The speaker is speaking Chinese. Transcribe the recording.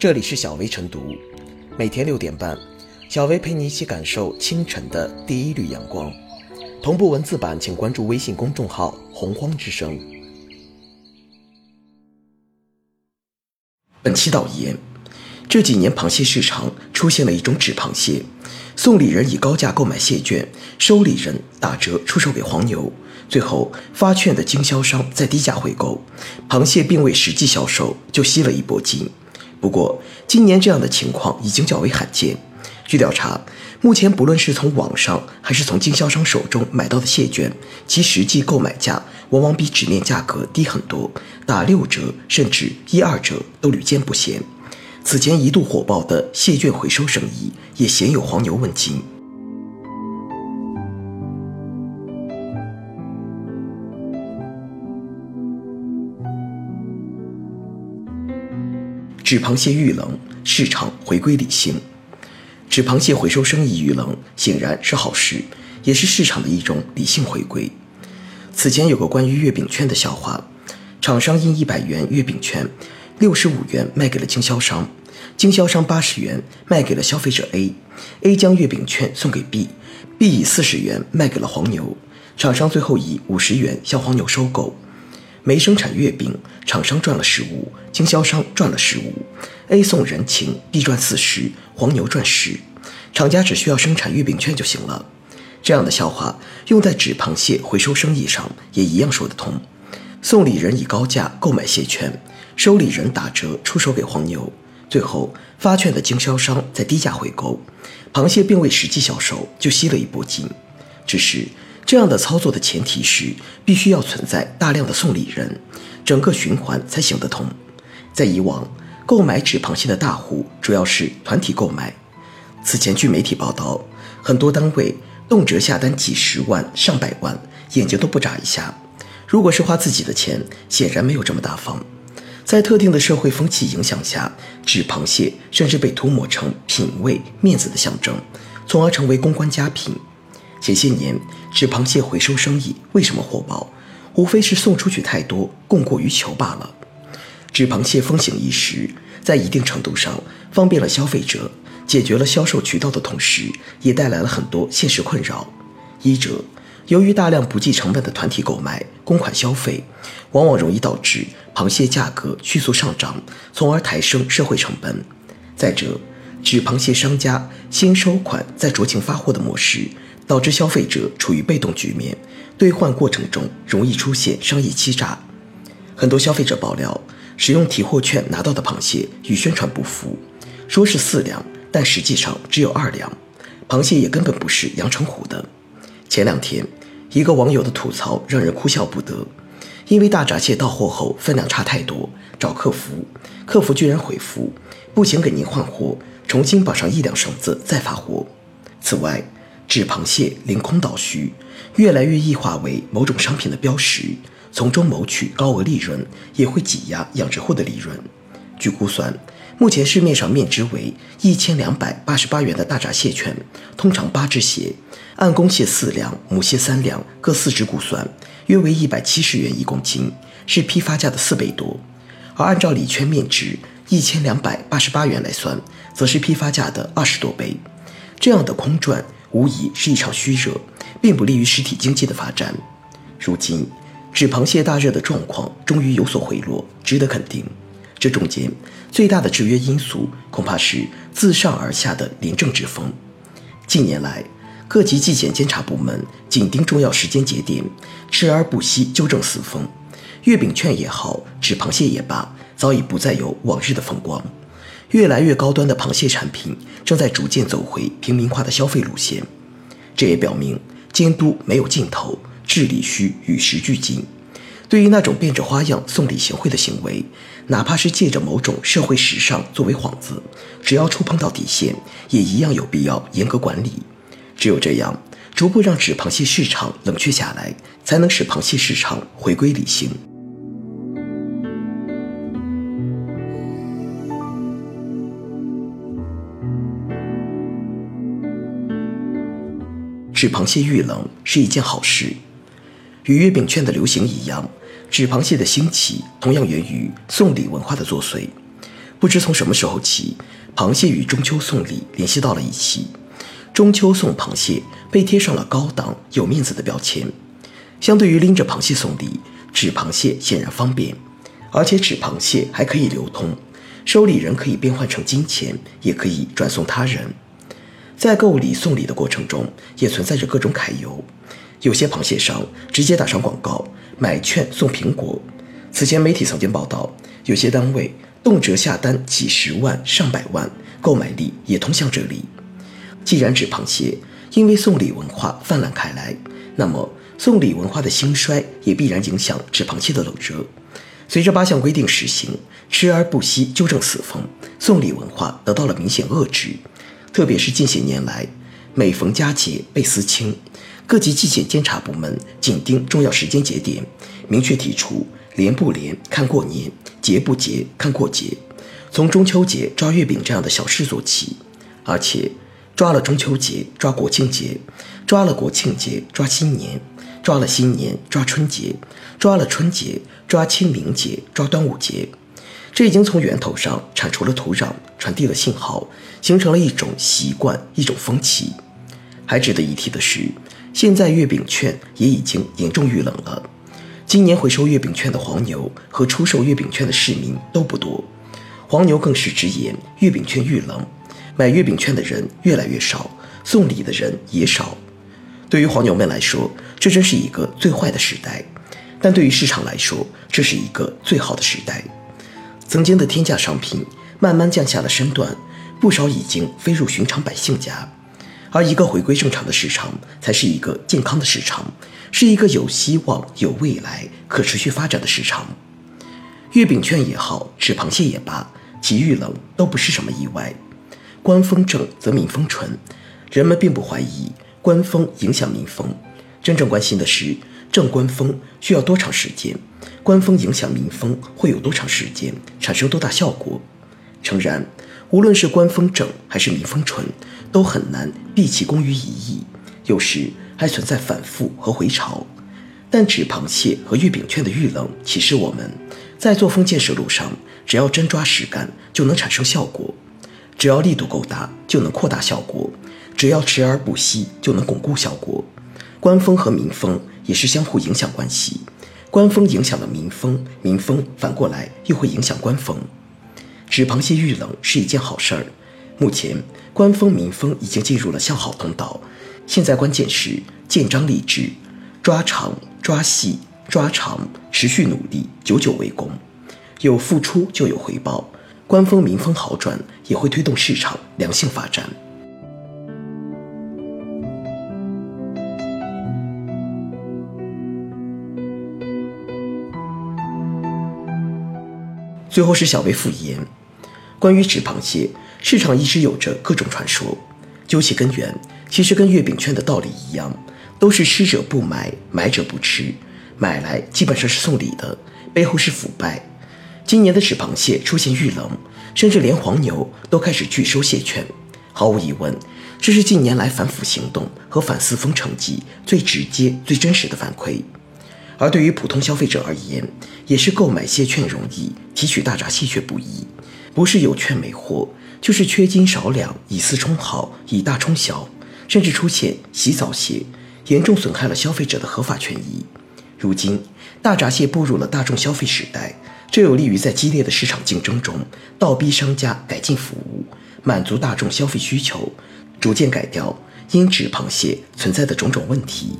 这里是小薇晨读，每天六点半，小薇陪你一起感受清晨的第一缕阳光。同步文字版，请关注微信公众号“洪荒之声”。本期导言：这几年螃蟹市场出现了一种纸螃蟹，送礼人以高价购买蟹券，收礼人打折出售给黄牛，最后发券的经销商再低价回购，螃蟹并未实际销售就吸了一波金。不过，今年这样的情况已经较为罕见。据调查，目前不论是从网上还是从经销商手中买到的蟹券，其实际购买价往往比纸面价格低很多，打六折甚至一二折都屡见不鲜。此前一度火爆的蟹券回收生意，也鲜有黄牛问津。纸螃蟹遇冷，市场回归理性。纸螃蟹回收生意遇冷，显然是好事，也是市场的一种理性回归。此前有个关于月饼券的笑话：厂商印一百元月饼券，六十五元卖给了经销商，经销商八十元卖给了消费者 A，A 将月饼券送给 B，B 以四十元卖给了黄牛，厂商最后以五十元向黄牛收购。没生产月饼，厂商赚了十五，经销商赚了十五，A 送人情，B 赚四十，黄牛赚十，厂家只需要生产月饼券就行了。这样的笑话用在纸螃蟹回收生意上也一样说得通。送礼人以高价购买蟹券，收礼人打折出售给黄牛，最后发券的经销商再低价回购，螃蟹并未实际销售就吸了一波金，只是。这样的操作的前提是，必须要存在大量的送礼人，整个循环才行得通。在以往，购买纸螃蟹的大户主要是团体购买。此前，据媒体报道，很多单位动辄下单几十万、上百万，眼睛都不眨一下。如果是花自己的钱，显然没有这么大方。在特定的社会风气影响下，纸螃蟹甚至被涂抹成品味、面子的象征，从而成为公关佳品。前些年，纸螃蟹回收生意为什么火爆？无非是送出去太多，供过于求罢了。纸螃蟹风行一时，在一定程度上方便了消费者，解决了销售渠道的同时，也带来了很多现实困扰。一者，由于大量不计成本的团体购买、公款消费，往往容易导致螃蟹价格迅速上涨，从而抬升社会成本。再者，纸螃蟹商家先收款再酌情发货的模式。导致消费者处于被动局面，兑换过程中容易出现商业欺诈。很多消费者爆料，使用提货券拿到的螃蟹与宣传不符，说是四两，但实际上只有二两，螃蟹也根本不是阳澄湖的。前两天，一个网友的吐槽让人哭笑不得，因为大闸蟹到货后分量差太多，找客服，客服居然回复不行，给您换货，重新绑上一两绳子再发货。此外，纸螃蟹凌空倒虚，越来越异化为某种商品的标识，从中谋取高额利润，也会挤压养殖户的利润。据估算，目前市面上面值为一千两百八十八元的大闸蟹券，通常八只蟹，按公蟹四两、母蟹三两各四只估算，约为一百七十元一公斤，是批发价的四倍多。而按照礼券面值一千两百八十八元来算，则是批发价的二十多倍。这样的空转。无疑是一场虚热，并不利于实体经济的发展。如今，纸螃蟹大热的状况终于有所回落，值得肯定。这中间最大的制约因素，恐怕是自上而下的廉政之风。近年来，各级纪检监察部门紧盯重要时间节点，吃而不息纠正四风。月饼券也好，纸螃蟹也罢，早已不再有往日的风光。越来越高端的螃蟹产品正在逐渐走回平民化的消费路线，这也表明监督没有尽头，治理需与时俱进。对于那种变着花样送礼行贿的行为，哪怕是借着某种社会时尚作为幌子，只要触碰到底线，也一样有必要严格管理。只有这样，逐步让纸螃蟹市场冷却下来，才能使螃蟹市场回归理性。纸螃蟹遇冷是一件好事，与月饼券的流行一样，纸螃蟹的兴起同样源于送礼文化的作祟。不知从什么时候起，螃蟹与中秋送礼联系到了一起。中秋送螃蟹被贴上了高档有面子的标签。相对于拎着螃蟹送礼，纸螃蟹显然方便，而且纸螃蟹还可以流通，收礼人可以变换成金钱，也可以转送他人。在购礼送礼的过程中，也存在着各种揩油。有些螃蟹商直接打上广告，买券送苹果。此前媒体曾经报道，有些单位动辄下单几十万、上百万，购买力也通向这里。既然纸螃蟹因为送礼文化泛滥开来，那么送礼文化的兴衰也必然影响纸螃蟹的冷热。随着八项规定实行，吃而不惜纠正死风，送礼文化得到了明显遏制。特别是近些年来，每逢佳节倍思亲，各级纪检监察部门紧盯重要时间节点，明确提出连不连看过年，节不节看过节，从中秋节抓月饼这样的小事做起，而且抓了中秋节抓国庆节，抓了国庆节抓新年，抓了新年抓春节，抓了春节抓清明节抓端午节。这已经从源头上铲除了土壤，传递了信号，形成了一种习惯，一种风气。还值得一提的是，现在月饼券也已经严重遇冷了。今年回收月饼券的黄牛和出售月饼券的市民都不多，黄牛更是直言月饼券遇冷，买月饼券的人越来越少，送礼的人也少。对于黄牛们来说，这真是一个最坏的时代；但对于市场来说，这是一个最好的时代。曾经的天价商品慢慢降下了身段，不少已经飞入寻常百姓家，而一个回归正常的市场，才是一个健康的市场，是一个有希望、有未来、可持续发展的市场。月饼券也好，纸螃蟹也罢，其遇冷都不是什么意外。官风正则民风淳，人们并不怀疑官风影响民风，真正关心的是正官风需要多长时间。官风影响民风会有多长时间，产生多大效果？诚然，无论是官风正还是民风淳，都很难毕其功于一役，有时还存在反复和回潮。但纸螃蟹和月饼券的遇冷，启示我们，在作风建设路上，只要真抓实干，就能产生效果；只要力度够大，就能扩大效果；只要持而不息，就能巩固效果。官风和民风也是相互影响关系。官风影响了民风，民风反过来又会影响官风。纸螃蟹遇冷是一件好事儿。目前官风民风已经进入了向好通道，现在关键是建章立制，抓长抓细抓长，持续努力，久久为功。有付出就有回报，官风民风好转，也会推动市场良性发展。最后是小薇复言，关于纸螃蟹市场一直有着各种传说，究其根源，其实跟月饼券的道理一样，都是吃者不买，买者不吃，买来基本上是送礼的，背后是腐败。今年的纸螃蟹出现遇冷，甚至连黄牛都开始拒收蟹券，毫无疑问，这是近年来反腐行动和反四风成绩最直接、最真实的反馈。而对于普通消费者而言，也是购买蟹券容易，提取大闸蟹却不易。不是有券没货，就是缺斤少两，以次充好，以大充小，甚至出现洗澡蟹，严重损害了消费者的合法权益。如今，大闸蟹步入了大众消费时代，这有利于在激烈的市场竞争中，倒逼商家改进服务，满足大众消费需求，逐渐改掉因纸螃蟹存在的种种问题。